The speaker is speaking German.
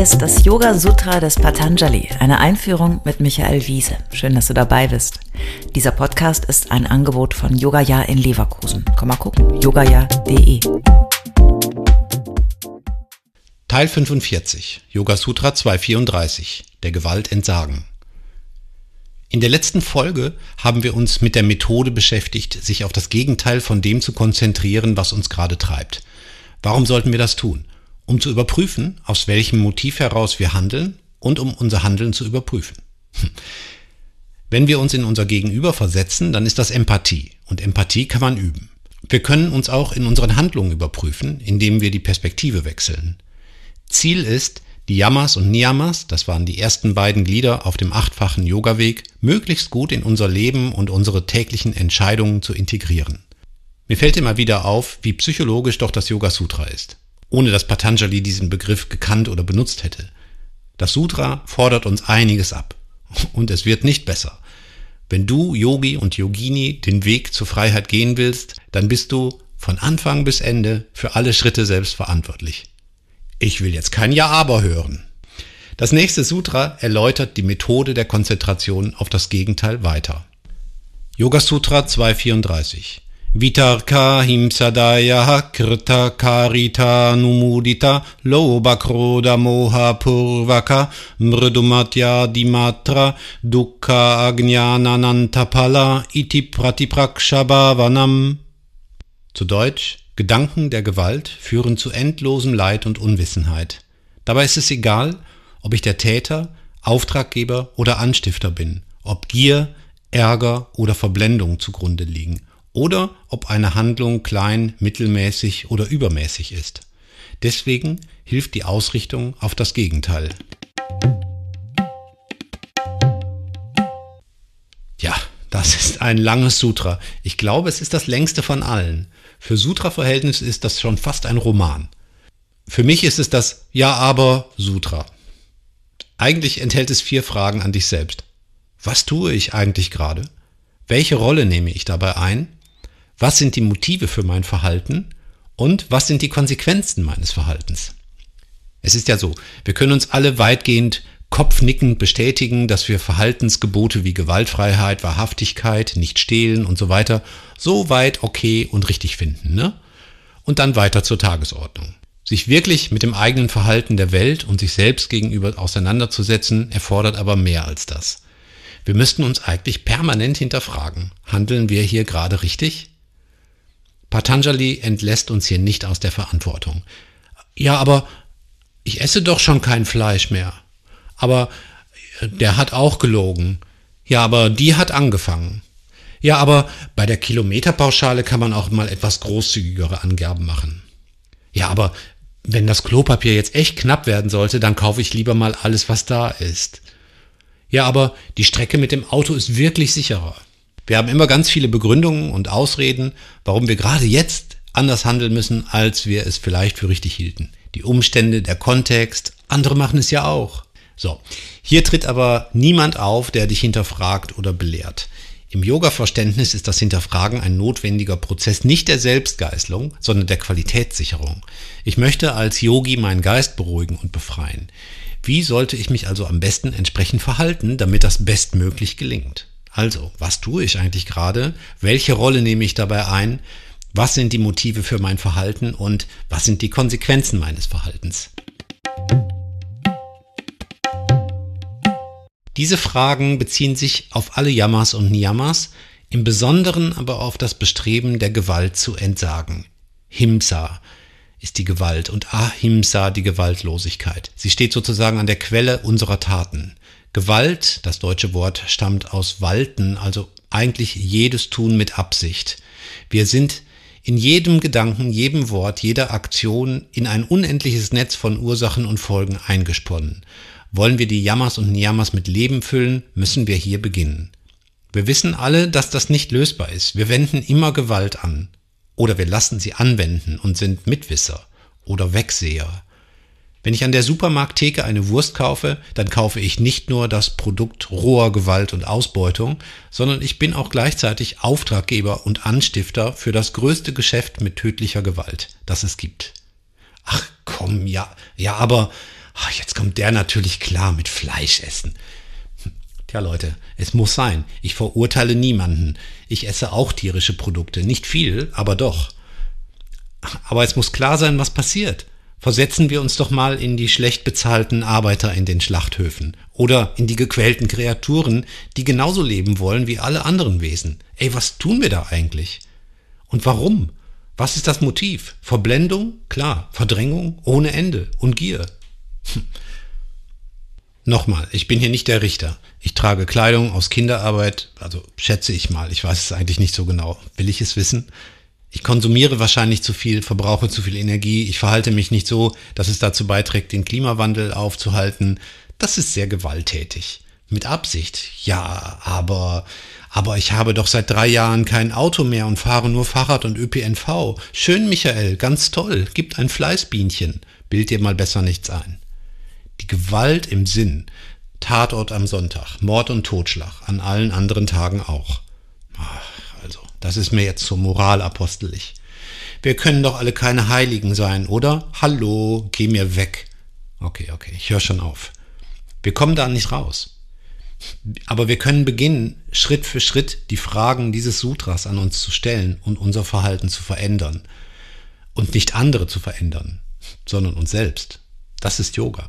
ist das Yoga Sutra des Patanjali, eine Einführung mit Michael Wiese. Schön, dass du dabei bist. Dieser Podcast ist ein Angebot von Yogaya in Leverkusen. Komm mal gucken, yogaya.de. Teil 45, Yoga Sutra 234, der Gewalt entsagen. In der letzten Folge haben wir uns mit der Methode beschäftigt, sich auf das Gegenteil von dem zu konzentrieren, was uns gerade treibt. Warum sollten wir das tun? Um zu überprüfen, aus welchem Motiv heraus wir handeln und um unser Handeln zu überprüfen. Wenn wir uns in unser Gegenüber versetzen, dann ist das Empathie und Empathie kann man üben. Wir können uns auch in unseren Handlungen überprüfen, indem wir die Perspektive wechseln. Ziel ist, die Yamas und Niyamas, das waren die ersten beiden Glieder auf dem achtfachen Yoga-Weg, möglichst gut in unser Leben und unsere täglichen Entscheidungen zu integrieren. Mir fällt immer wieder auf, wie psychologisch doch das Yoga Sutra ist ohne dass Patanjali diesen Begriff gekannt oder benutzt hätte. Das Sutra fordert uns einiges ab. Und es wird nicht besser. Wenn du, Yogi und Yogini, den Weg zur Freiheit gehen willst, dann bist du von Anfang bis Ende für alle Schritte selbst verantwortlich. Ich will jetzt kein Ja-Aber hören. Das nächste Sutra erläutert die Methode der Konzentration auf das Gegenteil weiter. Yoga Sutra 234 Vitarka himsadaya krita karita numudita lobakroda moha purvaka mrudumatya dimatra dukkha agnanantapala iti pratiprakshabhavanam. Zu Deutsch Gedanken der Gewalt führen zu endlosem Leid und Unwissenheit. Dabei ist es egal, ob ich der Täter, Auftraggeber oder Anstifter bin, ob Gier, Ärger oder Verblendung zugrunde liegen oder ob eine Handlung klein, mittelmäßig oder übermäßig ist. Deswegen hilft die Ausrichtung auf das Gegenteil. Ja, das ist ein langes Sutra. Ich glaube, es ist das längste von allen. Für Sutra-Verhältnisse ist das schon fast ein Roman. Für mich ist es das Ja, aber Sutra. Eigentlich enthält es vier Fragen an dich selbst. Was tue ich eigentlich gerade? Welche Rolle nehme ich dabei ein? Was sind die Motive für mein Verhalten und was sind die Konsequenzen meines Verhaltens. Es ist ja so, wir können uns alle weitgehend kopfnickend bestätigen, dass wir Verhaltensgebote wie Gewaltfreiheit, Wahrhaftigkeit, nicht stehlen und so weiter so weit okay und richtig finden. Ne? Und dann weiter zur Tagesordnung. Sich wirklich mit dem eigenen Verhalten der Welt und sich selbst gegenüber auseinanderzusetzen, erfordert aber mehr als das. Wir müssten uns eigentlich permanent hinterfragen, handeln wir hier gerade richtig? Patanjali entlässt uns hier nicht aus der Verantwortung. Ja, aber ich esse doch schon kein Fleisch mehr. Aber äh, der hat auch gelogen. Ja, aber die hat angefangen. Ja, aber bei der Kilometerpauschale kann man auch mal etwas großzügigere Angaben machen. Ja, aber wenn das Klopapier jetzt echt knapp werden sollte, dann kaufe ich lieber mal alles, was da ist. Ja, aber die Strecke mit dem Auto ist wirklich sicherer. Wir haben immer ganz viele Begründungen und Ausreden, warum wir gerade jetzt anders handeln müssen, als wir es vielleicht für richtig hielten. Die Umstände, der Kontext, andere machen es ja auch. So, hier tritt aber niemand auf, der dich hinterfragt oder belehrt. Im Yoga-Verständnis ist das Hinterfragen ein notwendiger Prozess nicht der Selbstgeißlung, sondern der Qualitätssicherung. Ich möchte als Yogi meinen Geist beruhigen und befreien. Wie sollte ich mich also am besten entsprechend verhalten, damit das bestmöglich gelingt? Also, was tue ich eigentlich gerade? Welche Rolle nehme ich dabei ein? Was sind die Motive für mein Verhalten und was sind die Konsequenzen meines Verhaltens? Diese Fragen beziehen sich auf alle Yamas und Niyamas, im Besonderen aber auf das Bestreben der Gewalt zu entsagen. Himsa ist die Gewalt und Ahimsa die Gewaltlosigkeit. Sie steht sozusagen an der Quelle unserer Taten. Gewalt, das deutsche Wort stammt aus walten, also eigentlich jedes Tun mit Absicht. Wir sind in jedem Gedanken, jedem Wort, jeder Aktion in ein unendliches Netz von Ursachen und Folgen eingesponnen. Wollen wir die Jammers und Niyamas mit Leben füllen, müssen wir hier beginnen. Wir wissen alle, dass das nicht lösbar ist. Wir wenden immer Gewalt an. Oder wir lassen sie anwenden und sind Mitwisser oder Wegseher. Wenn ich an der Supermarkttheke eine Wurst kaufe, dann kaufe ich nicht nur das Produkt roher Gewalt und Ausbeutung, sondern ich bin auch gleichzeitig Auftraggeber und Anstifter für das größte Geschäft mit tödlicher Gewalt, das es gibt. Ach komm, ja, ja, aber Ach, jetzt kommt der natürlich klar mit Fleisch essen. Tja Leute, es muss sein. Ich verurteile niemanden. Ich esse auch tierische Produkte. Nicht viel, aber doch. Aber es muss klar sein, was passiert. Versetzen wir uns doch mal in die schlecht bezahlten Arbeiter in den Schlachthöfen oder in die gequälten Kreaturen, die genauso leben wollen wie alle anderen Wesen. Ey, was tun wir da eigentlich? Und warum? Was ist das Motiv? Verblendung? Klar. Verdrängung? Ohne Ende. Und Gier. Hm. Nochmal, ich bin hier nicht der Richter. Ich trage Kleidung aus Kinderarbeit, also schätze ich mal. Ich weiß es eigentlich nicht so genau. Will ich es wissen? Ich konsumiere wahrscheinlich zu viel, verbrauche zu viel Energie. Ich verhalte mich nicht so, dass es dazu beiträgt, den Klimawandel aufzuhalten. Das ist sehr gewalttätig. Mit Absicht. Ja, aber, aber ich habe doch seit drei Jahren kein Auto mehr und fahre nur Fahrrad und ÖPNV. Schön, Michael, ganz toll. Gibt ein Fleißbienchen. Bild dir mal besser nichts ein. Die Gewalt im Sinn. Tatort am Sonntag. Mord und Totschlag. An allen anderen Tagen auch. Ach. Das ist mir jetzt so moralapostelig. Wir können doch alle keine Heiligen sein, oder? Hallo, geh mir weg. Okay, okay, ich höre schon auf. Wir kommen da nicht raus. Aber wir können beginnen, Schritt für Schritt die Fragen dieses Sutras an uns zu stellen und unser Verhalten zu verändern. Und nicht andere zu verändern, sondern uns selbst. Das ist Yoga.